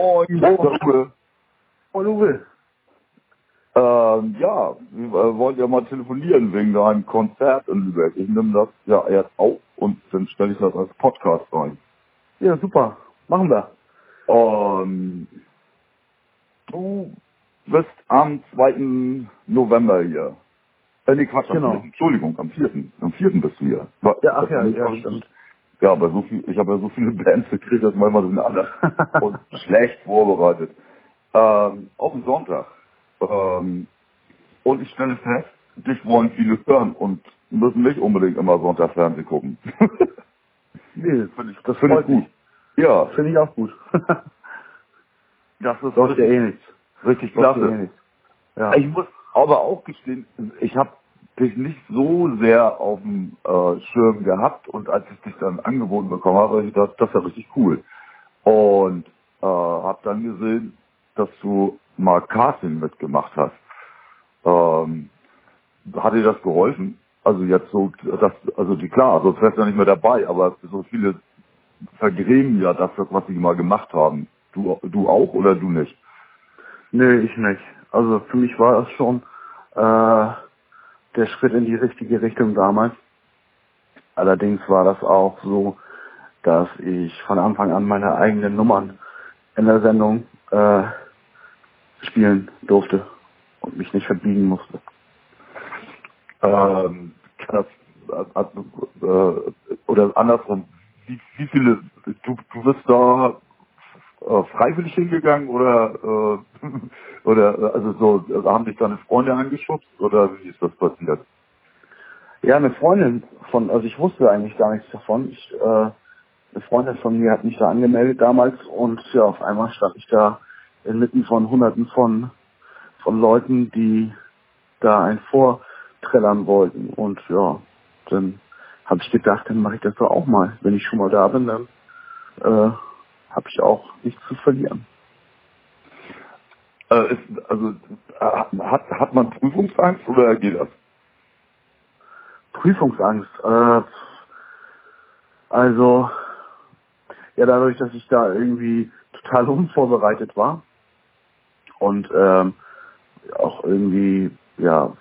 Moin, Uwe. Moin Uwe. Ähm, ja, wir äh, wollten ja mal telefonieren wegen deinem Konzert in Lübeck. Ich nehme das ja erst auf und dann stelle ich das als Podcast rein. Ja, super. Machen wir. Ähm, du bist am 2. November hier. Äh, nee, Quatsch, Genau. 4., Entschuldigung, am 4. Am 4. bist du hier. Ja, ach ja, ja, stimmt. Ja, aber so viel, ich habe ja so viele Bands gekriegt, dass manchmal sind alle und schlecht vorbereitet. Ähm, auf den Sonntag. Ähm, und ich stelle fest, dich wollen viele hören und müssen nicht unbedingt immer Sonntag Fernsehen gucken. Nee, Finde ich, das finde freut ich gut. Ja, Finde ich auch gut. das ist ja richtig, eh nichts. richtig ja eh klasse. nichts. Ja. Ich muss aber auch gestehen, ich habe dich nicht so sehr auf dem äh, Schirm gehabt und als ich dich dann angeboten bekommen habe, habe ich gedacht, das ja richtig cool. Und äh, habe dann gesehen, dass du mal Casting mitgemacht hast. Ähm, hat dir das geholfen? Also jetzt so, das, also die klar, also wärst ja nicht mehr dabei, aber so viele vergrämen ja das, was sie mal gemacht haben. Du, du auch oder du nicht? Nö, ich nicht. Also für mich war das schon äh, der Schritt in die richtige Richtung damals. Allerdings war das auch so, dass ich von Anfang an meine eigenen Nummern in der Sendung äh, spielen durfte und mich nicht verbiegen musste. ähm, das, äh, äh, oder andersrum, wie, wie viele, du, du bist da äh, freiwillig hingegangen oder, äh, oder, also so, äh, haben dich deine Freunde angeschubst oder wie ist das passiert? Ja, eine Freundin von, also ich wusste eigentlich gar nichts davon. Ich, äh, eine Freundin von mir hat mich da angemeldet damals und ja, auf einmal stand ich da inmitten von hunderten von, von Leuten, die da ein vorträllern wollten. Und ja, dann habe ich gedacht, dann mache ich das doch auch mal. Wenn ich schon mal da bin, dann äh, habe ich auch nichts zu verlieren. Äh, ist, also, äh, hat, hat man Prüfungsangst oder geht das? Prüfungsangst. Äh, also, ja, dadurch, dass ich da irgendwie total unvorbereitet war und ähm, auch irgendwie ja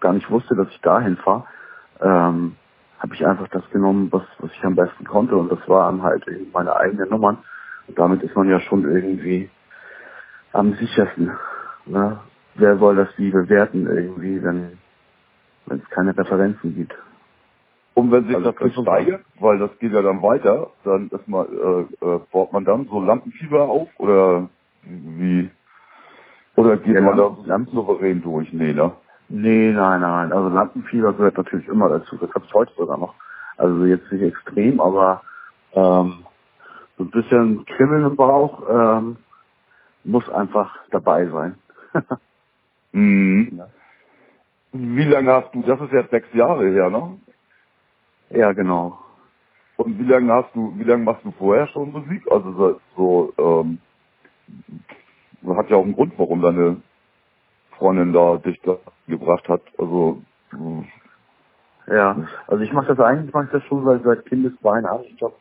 gar nicht wusste, dass ich dahin fahre, ähm, habe ich einfach das genommen, was, was ich am besten konnte und das waren halt eben meine eigenen Nummern. Damit ist man ja schon irgendwie am sichersten. Ne? Wer soll das wie bewerten irgendwie, wenn wenn es keine Referenzen gibt? Und wenn sich Also das steigert, weil das geht ja dann weiter, dann ist man, äh, äh, baut man dann so Lampenfieber auf oder wie? Oder geht Ja, man da Lampen- souverän durch? Nee, ne? Nee, nein, nein. Also Lampenfieber gehört natürlich immer dazu. Das hab's heute sogar noch. Also jetzt nicht extrem, aber ähm, so ein bisschen Kribbeln im Bauch ähm, muss einfach dabei sein. Mhm. Wie lange hast du, das ist jetzt sechs Jahre her, ne? ja, genau. Und wie lange hast du, wie lange machst du vorher schon Musik? Also so, ähm, hat ja auch einen Grund, warum deine Freundin da dich da gebracht hat. Also Ja, also ich mache das eigentlich, mache ich das schon seit, seit Kindesbeinen an. Ich glaube,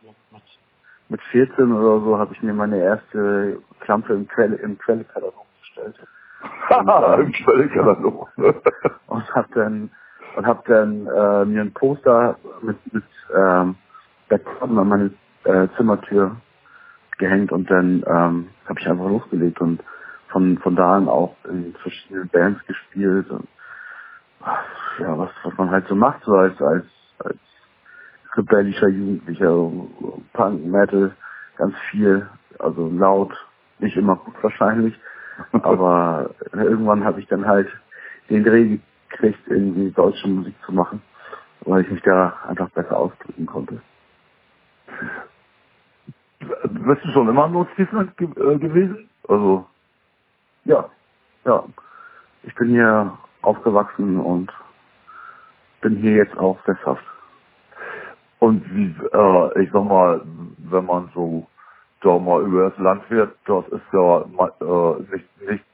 mit, mit 14 oder so habe ich mir meine erste Klampe im Quelle im Quellekatalog bestellt. im Quellekatalog. und hab dann und hab dann äh, mir ein Poster mit mit ähm, Background an meine äh, Zimmertür gehängt und dann ähm, habe ich einfach losgelegt und von von da an auch in verschiedenen Bands gespielt und ja was was man halt so macht so als als rebellischer Jugendlicher Punk Metal ganz viel also laut nicht immer gut wahrscheinlich aber irgendwann habe ich dann halt den Dreh gekriegt, irgendwie deutsche Musik zu machen, weil ich mich da einfach besser ausdrücken konnte. Bist du schon immer in Nordfriesland ge äh, gewesen? Also Ja, ja. Ich bin hier aufgewachsen und bin hier jetzt auch sesshaft. Und wie, äh, ich sag mal, wenn man so da mal über das Land fährt, das ist ja äh, nicht, nicht,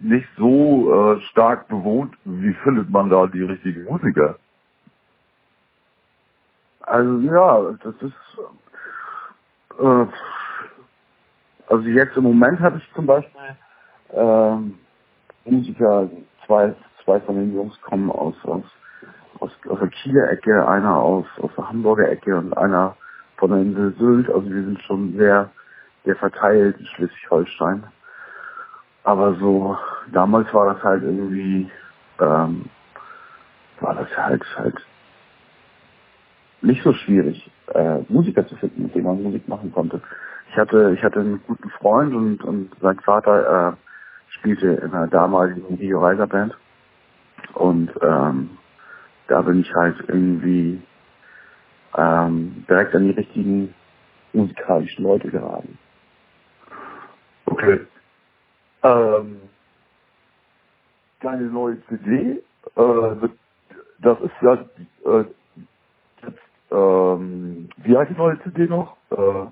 nicht so äh, stark bewohnt. Wie findet man da die richtigen Musiker? Also ja, das ist äh, also jetzt im Moment habe ich zum Beispiel ähm, Musiker, zwei, zwei von den Jungs kommen aus, aus, aus, aus der Kieler Ecke, einer aus, aus der Hamburger Ecke und einer von der Insel Sylt. Also wir sind schon sehr, sehr verteilt in Schleswig-Holstein. Aber so, damals war das halt irgendwie, ähm, war das halt halt nicht so schwierig, äh, Musiker zu finden, mit denen man Musik machen konnte. Ich hatte, ich hatte einen guten Freund und, und sein Vater äh, spielte in einer damaligen Rio Reiser Band. Und ähm, da bin ich halt irgendwie ähm, direkt an die richtigen musikalischen Leute geraten. Okay. Ähm, deine neue CD, äh, das ist ja äh, jetzt, ähm, wie heißt die neue CD noch? Äh,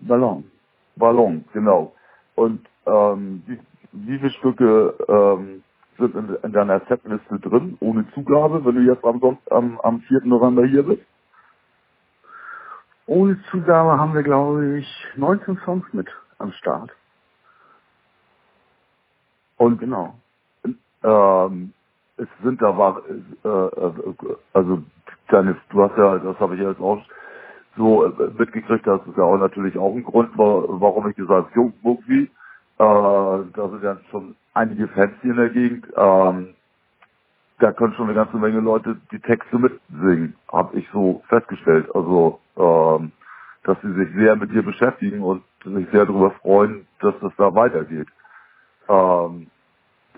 Ballon. Ballon, genau. Und ähm, wie, wie viele Stücke ähm, sind in, in deiner Setliste drin, ohne Zugabe, wenn du jetzt am, am, am 4. November hier bist? Ohne Zugabe haben wir, glaube ich, 19 Songs mit am Start. Und genau. Ähm, es sind da war äh, äh, also deine, du hast ja, das habe ich jetzt auch so äh, mitgekriegt, das ist ja auch natürlich auch ein Grund, warum ich gesagt habe, irgendwie, äh, da sind ja schon einige Fans hier in der Gegend, ähm, da können schon eine ganze Menge Leute die Texte mitsingen, habe ich so festgestellt. Also, ähm, dass sie sich sehr mit dir beschäftigen und sich sehr darüber freuen, dass das da weitergeht. Ähm,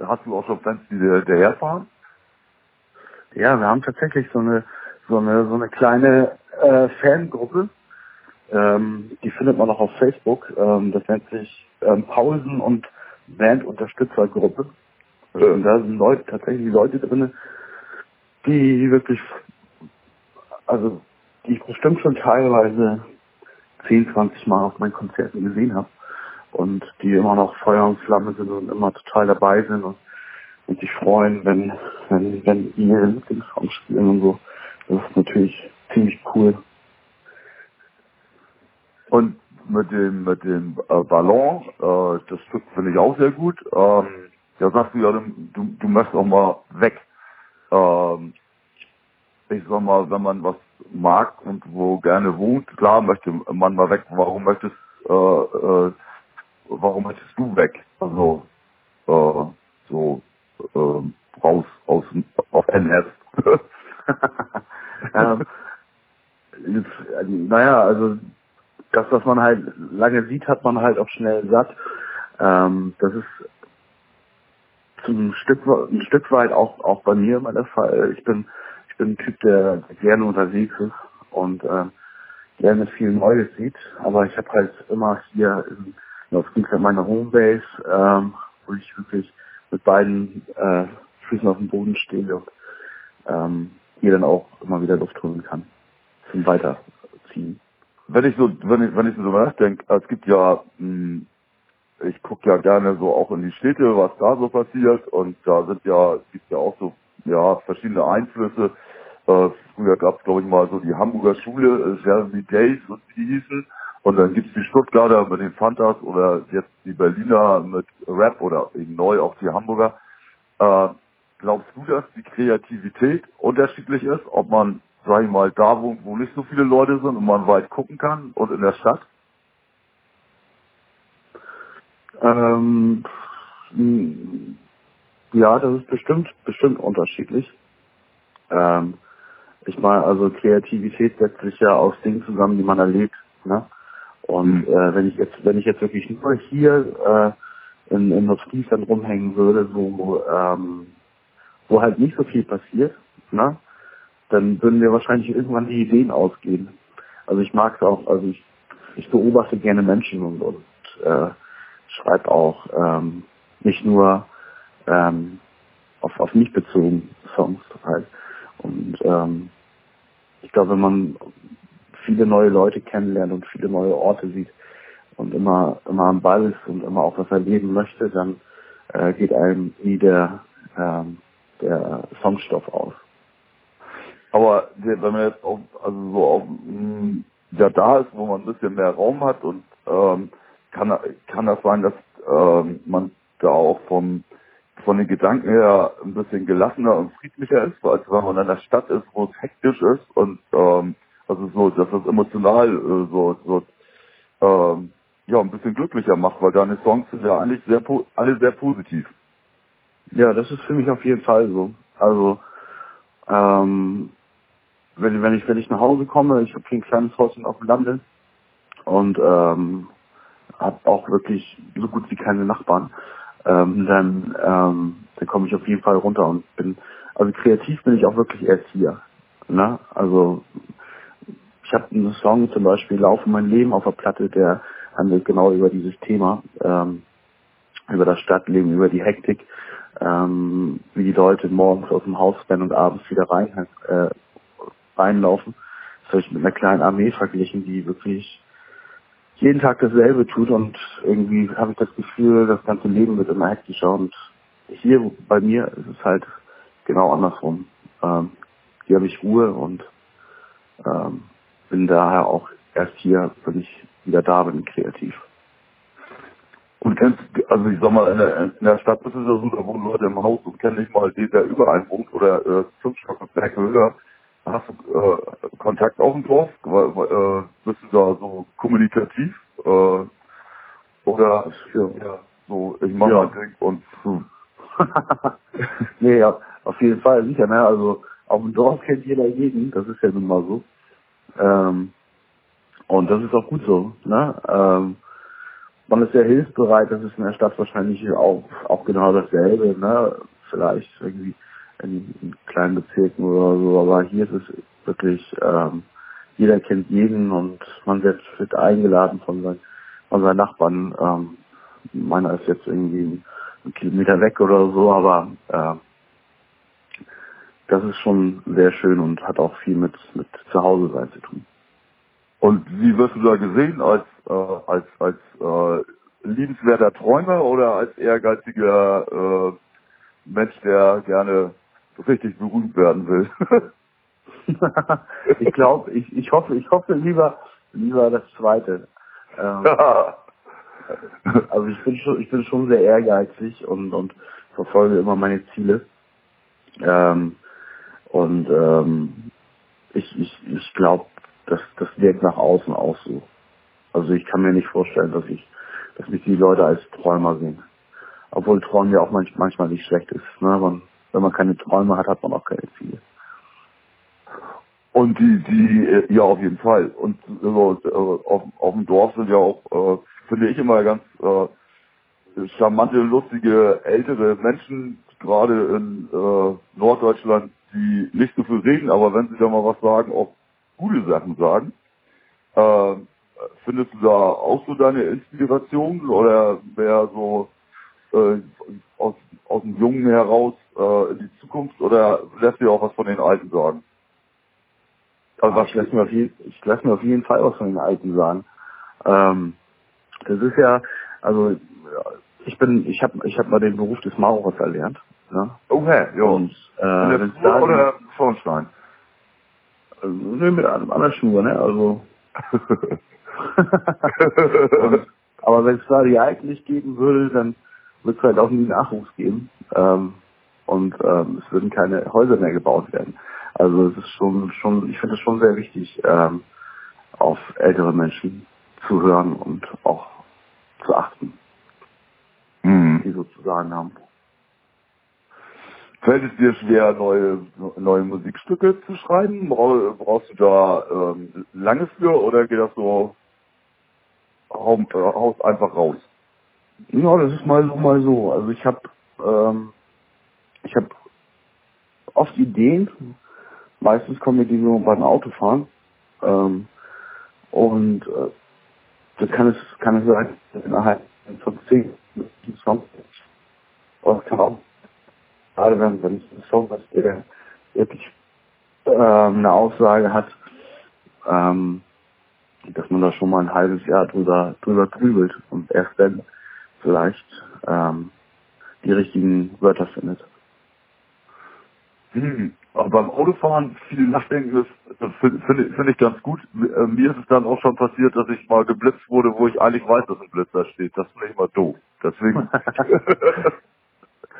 hast du auch schon Fans, die daherfahren? Ja, wir haben tatsächlich so eine so eine so eine kleine äh, Fangruppe. Ähm, die findet man auch auf Facebook. Ähm, das nennt sich ähm, Pausen und Bandunterstützergruppe. Und da sind Leute, tatsächlich Leute drin, die wirklich, also die ich bestimmt schon teilweise 10, 20 Mal auf meinen Konzerten gesehen habe und die immer noch Feuer und Flamme sind und immer total dabei sind und, und sich freuen, wenn, wenn, wenn ihre Lieblingssongs spielen und so. Das ist natürlich ziemlich cool. Und mit dem mit dem äh, Ballon, äh, das Stück finde ich auch sehr gut. Ähm, ja, sagst du ja, du, du möchtest auch mal weg. Ähm, ich sag mal, wenn man was mag und wo gerne wohnt, klar möchte man mal weg. Warum möchtest äh, äh, warum möchtest du weg? Also äh, so äh, raus aus auf NS. ähm, jetzt, naja, also das, was man halt lange sieht, hat man halt auch schnell satt. Ähm, das ist zum Stück, ein Stück weit auch, auch bei mir immer der Fall. Ich bin, ich bin ein Typ, der gerne unterwegs ist und äh, gerne viel Neues sieht. Aber ich habe halt immer hier in, auf meiner Homebase, ähm, wo ich wirklich mit beiden äh, Füßen auf dem Boden stehe und ähm, hier dann auch immer wieder Luft holen kann zum Weiterziehen. Wenn ich so, wenn ich, wenn ich so nachdenke, es gibt ja, mh, hm, ich gucke ja gerne so auch in die Städte, was da so passiert und da sind ja, gibt ja auch so, ja, verschiedene Einflüsse. Äh, früher gab es, glaube ich, mal so die Hamburger Schule, äh, Jeremy Days und die hießen. Und dann gibt's die Stuttgarter mit den Fantas oder jetzt die Berliner mit Rap oder eben neu auch die Hamburger. Äh, glaubst du, dass die Kreativität unterschiedlich ist, ob man, sag ich mal, da wohnt, wo nicht so viele Leute sind und man weit gucken kann und in der Stadt? Ähm, ja, das ist bestimmt, bestimmt unterschiedlich. Ähm, ich meine, also Kreativität setzt sich ja aus Dingen zusammen, die man erlebt. Ne? Und mhm. äh, wenn ich jetzt, wenn ich jetzt wirklich nur hier äh, in, in Nordfriesland rumhängen würde, wo, ähm, wo halt nicht so viel passiert, ne? Dann würden mir wahrscheinlich irgendwann die Ideen ausgehen. Also ich mag es auch, also ich, ich beobachte gerne Menschen und, und äh, schreibe auch ähm, nicht nur ähm, auf, auf mich bezogen Songs halt. Und ähm, ich glaube, wenn man viele neue Leute kennenlernt und viele neue Orte sieht und immer immer am Ball ist und immer auch was erleben möchte, dann äh, geht einem nie der ähm, der Songstoff aus. Aber wenn man jetzt auf, also so auf, mh, hm, ja da ist, wo man ein bisschen mehr Raum hat und ähm, kann, kann das sein, dass ähm, man da auch vom von den Gedanken her ein bisschen gelassener und friedlicher ist, als wenn man in einer Stadt ist, wo es hektisch ist und ähm, also so, dass das emotional äh, so, so ähm, ja ein bisschen glücklicher macht, weil deine Songs sind ja eigentlich sehr alle sehr positiv. Ja, das ist für mich auf jeden Fall so. Also ähm, wenn, wenn ich wenn ich nach Hause komme, ich habe hier ein kleines Häuschen auf dem Lande und ähm, habe auch wirklich so gut wie keine Nachbarn, ähm, dann ähm, dann komme ich auf jeden Fall runter und bin also kreativ bin ich auch wirklich erst hier. Ne? Also ich habe einen Song zum Beispiel Laufe mein Leben auf der Platte, der handelt genau über dieses Thema, ähm, über das Stadtleben, über die Hektik, ähm, wie die Leute morgens aus dem Haus rennen und abends wieder rein äh, reinlaufen. Ich mit einer kleinen Armee verglichen, die wirklich jeden Tag dasselbe tut und irgendwie habe ich das Gefühl, das ganze Leben wird immer hektischer und hier bei mir ist es halt genau andersrum. Ähm, hier habe ich Ruhe und ähm, bin daher auch erst hier, wenn ich wieder da bin, kreativ. Und kennst, also ich sag mal, in der, in der Stadt ist es ja so, da wohnen Leute im Haus und kennen nicht mal den, der überall wohnt oder äh, fünf Stockwerke höher. Hast du äh, Kontakt auf dem Dorf? Äh, bist du da so kommunikativ? Äh, oder ja, ja, so, ich mach ja. mein Ding und hm. nee, ja, auf jeden Fall, sicher, ne? Also auf dem Dorf kennt jeder jeden, das ist ja nun mal so. Ähm, und das ist auch gut so, ne? Ähm, man ist sehr hilfsbereit, das ist in der Stadt wahrscheinlich auch, auch genau dasselbe, ne? Vielleicht irgendwie in, in kleinen Bezirken oder so, aber hier ist es wirklich, ähm, jeder kennt jeden und man wird, wird eingeladen von seinen, von seinen Nachbarn. Ähm, meiner ist jetzt irgendwie einen Kilometer weg oder so, aber äh, das ist schon sehr schön und hat auch viel mit, mit Zuhause sein zu tun. Und wie wirst du da gesehen? Als, äh, als, als äh, liebenswerter Träumer oder als ehrgeiziger äh, Mensch, der gerne richtig berühmt werden will? ich glaube, ich, ich hoffe, ich hoffe lieber, lieber das zweite. Ähm, also ich bin schon, ich bin schon sehr ehrgeizig und, und verfolge immer meine Ziele. Ähm, und ähm, ich, ich, ich glaube, das, das wirkt nach außen auch so. Also ich kann mir nicht vorstellen, dass ich, dass mich die Leute als Träumer sehen. Obwohl Träumen ja auch manch, manchmal nicht schlecht ist. Ne? Man, wenn man keine Träume hat, hat man auch keine Ziele. Und die, die, äh, ja, auf jeden Fall. Und also, auf, auf dem Dorf sind ja auch, äh, finde ich immer ganz äh, charmante, lustige, ältere Menschen, gerade in äh, Norddeutschland, die nicht so viel reden, aber wenn sie da mal was sagen, auch gute Sachen sagen. Äh, findest du da auch so deine Inspiration oder wer so äh, aus, aus dem Jungen heraus äh, in die Zukunft oder lässt dir auch was von den Alten sagen? Also was ich lasse mir auf jeden, ich lasse mir auf jeden Fall was von den Alten sagen. Ähm, das ist ja, also ich bin, ich habe, ich habe mal den Beruf des Maurers erlernt. Ne? Okay, ja. Und äh, in der oder Schornstein? Also, ne, mit einem anderen Schuhe, ne? Also. und, aber wenn es da die Alten nicht geben würde, dann wird es halt auch nie Nachwuchs geben. Ähm, und ähm, es würden keine Häuser mehr gebaut werden. Also es ist schon, schon, ich finde es schon sehr wichtig, ähm, auf ältere Menschen zu hören und auch zu achten, mhm. die sozusagen haben. Fällt es dir schwer, neue, neue Musikstücke zu schreiben? Brauchst du da ähm, lange für oder geht das so haust einfach raus? Ja, das ist mal so, mal so. Also ich habe ähm, ich habe oft Ideen. Meistens kommen mir die nur beim Autofahren. Ähm, und äh, das kann es kann es sein, innerhalb von zehn Songs. Und kann auch gerade wenn, wenn es ein Song ist, der wirklich ähm, eine Aussage hat, ähm, dass man da schon mal ein halbes Jahr drüber, drüber grübelt und erst dann vielleicht ähm, die richtigen Wörter findet. Hm. Aber beim Autofahren viel nachdenken ist, das finde find, find ich ganz gut. Äh, Mir ist es dann auch schon passiert, dass ich mal geblitzt wurde, wo ich eigentlich weiß, dass ein Blitzer steht. Das finde ich immer doof. Deswegen.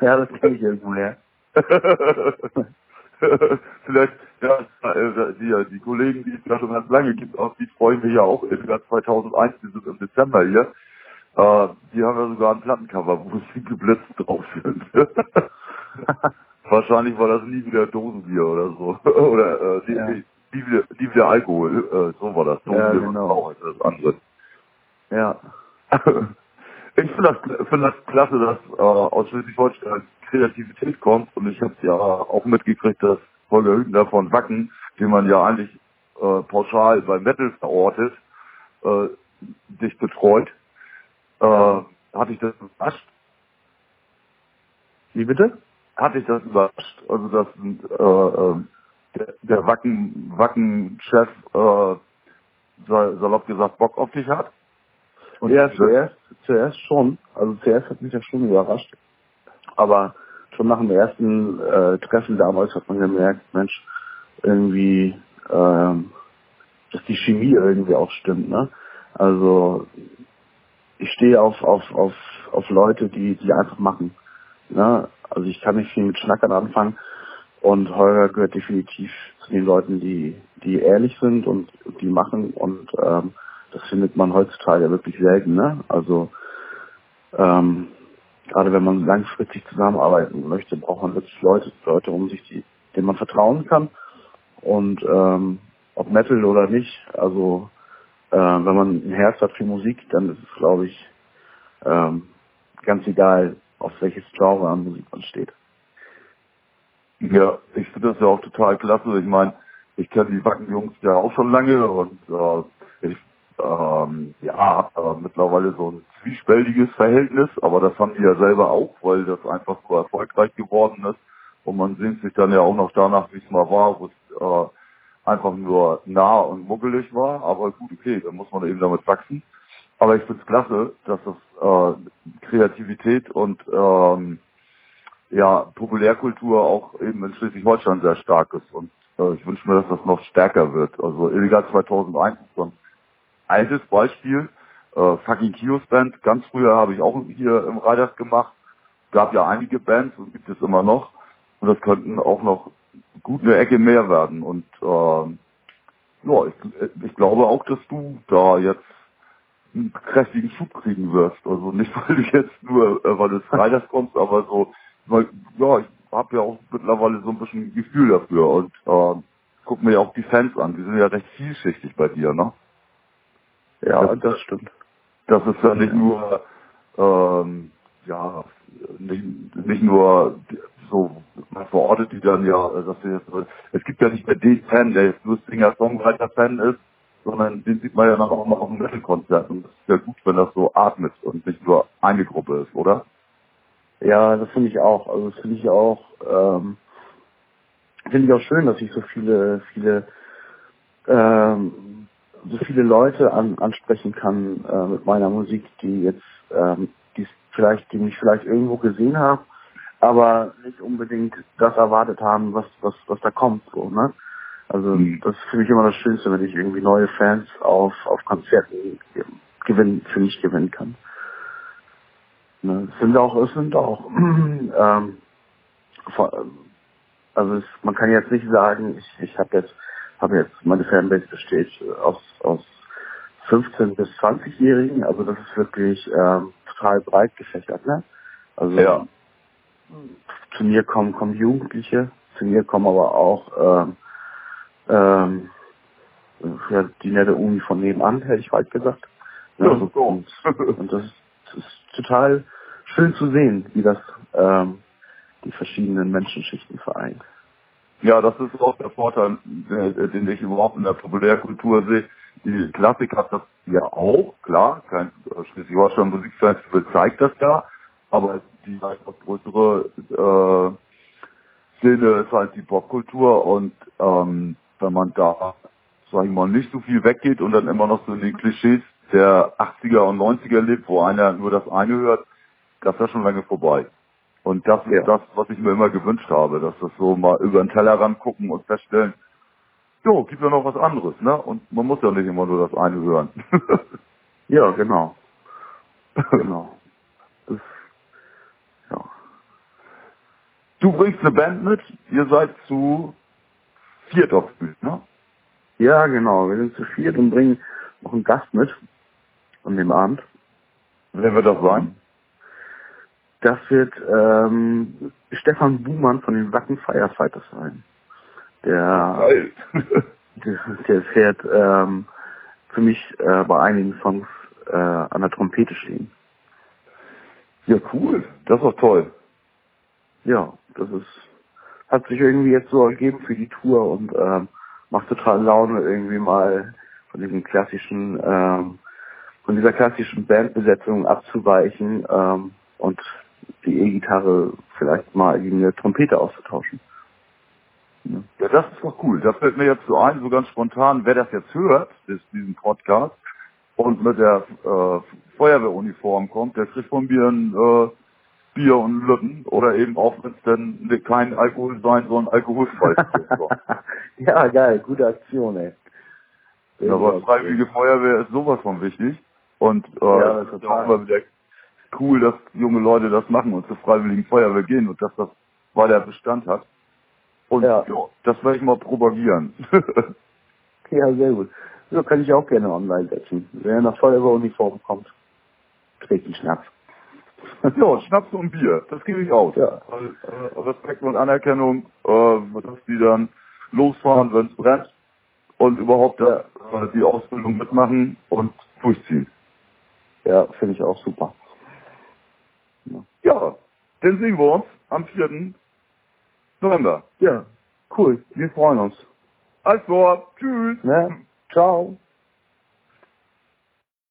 Ja, das kenne ich irgendwo her. Vielleicht, ja, äh, die, die Kollegen, die es ja schon ganz lange gibt, auch die freuen mich ja auch im Jahr 2001, die sind im Dezember hier. Äh, die haben ja sogar ein Plattencover, wo sie geblitzt drauf sind. Wahrscheinlich war das nie wieder Dosenbier oder so. oder äh, nie, Ja. nie, wieder, nie wieder Alkohol. Äh, so war das. Ja, Dosenbier genau. war auch das andere. Ja. Ich finde das, finde das klasse, dass äh, aus Schleswig-Holstein Kreativität kommt und ich habe ja auch mitgekriegt, dass Holger Hübner von Wacken, den man ja eigentlich äh, pauschal bei Metal verortet, äh, dich betreut. Äh, hatte ich das überrascht? Wie bitte? Hatte ich das überrascht? Also dass äh, äh, der, der Wacken Wacken-Chef äh, sal- salopp gesagt Bock auf dich hat? Und ja, zuerst, zuerst schon. Also zuerst hat mich das schon überrascht. Aber schon nach dem ersten äh, Treffen damals hat man gemerkt, Mensch, irgendwie, ähm, dass die Chemie irgendwie auch stimmt, ne? Also ich stehe auf, auf, auf, auf Leute, die, die einfach machen. Ne? Also ich kann nicht viel mit Schnackern anfangen und Holger gehört definitiv zu den Leuten, die, die ehrlich sind und die machen und ähm, das findet man heutzutage wirklich selten, ne? Also ähm, gerade wenn man langfristig zusammenarbeiten möchte, braucht man wirklich Leute, Leute um sich, die, denen man vertrauen kann. Und ähm, ob Metal oder nicht, also äh, wenn man ein Herz hat für Musik, dann ist es, glaube ich, ähm, ganz egal, auf welches Genre an Musik man steht. Ja, ich finde das ja auch total klasse. Ich meine, ich kenne die Wackenjungs ja auch schon lange und äh, ich ähm, ja, äh, mittlerweile so ein zwiespältiges Verhältnis, aber das haben die ja selber auch, weil das einfach so erfolgreich geworden ist. Und man sehnt sich dann ja auch noch danach, wie es mal war, wo es äh, einfach nur nah und muggelig war. Aber gut, okay, dann muss man eben damit wachsen. Aber ich finde es klasse, dass das äh, Kreativität und ähm, ja, Populärkultur auch eben in Schleswig-Holstein sehr stark ist. Und äh, ich wünsche mir, dass das noch stärker wird. Also Illegal 2001 ist so ein altes Beispiel. Äh, Fucking Kios Band, ganz früher habe ich auch hier im Reiters gemacht. Gab ja einige Bands und gibt es immer noch. Und das könnten auch noch gut eine Ecke mehr werden. Und ähm, ja, ich, ich glaube auch, dass du da jetzt einen kräftigen Schub kriegen wirst. Also nicht, weil du jetzt nur, äh, weil du Freitags kommst, aber so, weil, ja, ich habe ja auch mittlerweile so ein bisschen ein Gefühl dafür und äh, guck mir ja auch die Fans an. Die sind ja recht vielschichtig bei dir, ne? Ja, Das- das stimmt. Das ist ja nicht nur, ähm, ja, nicht, nicht nur so man verortet die dann ja, äh, dass wir jetzt, es gibt ja nicht mehr den Fan, der jetzt nur Singer-Songwriter-Fan ist, sondern den sieht man ja dann auch mal auf dem Metal-Konzert und das ist ja gut, wenn das so atmet und nicht nur eine Gruppe ist, oder? Ja, das finde ich auch. Also das finde ich auch, ähm, finde ich auch schön, dass ich so viele, viele, ähm, so viele Leute an, ansprechen kann äh, mit meiner Musik, die jetzt, ähm, die vielleicht, die mich vielleicht irgendwo gesehen haben, aber nicht unbedingt das erwartet haben, was, was, was da kommt, so, ne? Also Mhm. das ist für mich immer das Schönste, wenn ich irgendwie neue Fans auf, auf Konzerten gewinnen, für mich gewinnen kann. Ne, es sind auch, es sind auch, ähm, also es, man kann jetzt nicht sagen, ich, ich habe jetzt, habe jetzt, meine Fanbase besteht aus, aus 15 bis 20-Jährigen, also das ist wirklich ähm, total breit gefächert, ne? Also Ja. Zu mir kommen, kommen Jugendliche, zu mir kommen aber auch ähm, ähm, ja, die nette Uni von nebenan, hätte ich weit gesagt. Ja, Also, so. und, und das, ist, das ist total schön zu sehen, wie das ähm, die verschiedenen Menschenschichten vereint. Ja, das ist auch der Vorteil, äh, den ich überhaupt in der Populärkultur sehe. Die Klassik hat das ja auch, klar, kein äh, Schleswig-Holstein Musikfestival zeigt das ja, aber die halt noch größere äh, Szene ist halt die Popkultur und ähm, wenn man da, sag ich mal, nicht so viel weggeht und dann immer noch so in den Klischees der 80er und 90er lebt, wo einer nur das eine hört, das ist ja schon lange vorbei. Und das Ja. ist das, was ich mir immer gewünscht habe, dass das so mal über den Tellerrand gucken und feststellen, jo, gibt ja noch was anderes, ne? Und man muss ja nicht immer nur das eine hören. Ja, genau. Genau. Das, ja. Du bringst eine Band mit, ihr seid zu viert auf dem Bild, ne? ja, genau. Wir sind zu viert und bringen noch einen Gast mit an dem Abend. Wer wird das sein? Das wird ähm, Stefan Buhmann von den Wacken Firefighters sein. Der, der, der fährt ähm, für mich äh, bei einigen Songs äh, an der Trompete stehen. ja, cool. Das ist doch toll. Ja, das ist hat sich irgendwie jetzt so ergeben für die Tour und ähm, macht total Laune irgendwie mal von diesem klassischen ähm, von dieser klassischen Bandbesetzung abzuweichen ähm, und die E-Gitarre vielleicht mal gegen eine Trompete auszutauschen. Ja, das ist doch cool. Das fällt mir jetzt so ein, so ganz spontan, wer das jetzt hört, das, diesen Podcast, und mit der äh, Feuerwehruniform kommt, der kriegt von mir ein äh, Bier und Lütten oder eben auch, wenn es denn kein Alkohol sein soll, ein alkoholfreies Bier. So. ja, geil, gute Aktion, ey. Ja, aber Freiwillige Feuerwehr ist sowas von wichtig. Und äh, Ja, es ist auch immer wieder cool, dass junge Leute das machen und zur Freiwilligen Feuerwehr gehen und dass das weiter Bestand hat. Und Ja. ja, das werde ich mal propagieren. Ja, sehr gut. So kann ich auch gerne online setzen. Wenn er nach Feuerwehruniform kommt, trägt einen Schnaps. Ja, Schnaps und Bier, das gebe ich aus. Ja. Äh, Respekt und Anerkennung, äh, dass die dann losfahren, wenn es brennt und überhaupt Ja. äh, die Ausbildung mitmachen und durchziehen. Ja, finde ich auch super. Ja, dann sehen wir uns am 4. November. Ja, cool. Wir freuen uns. Alles klar, tschüss. Ne? Ciao.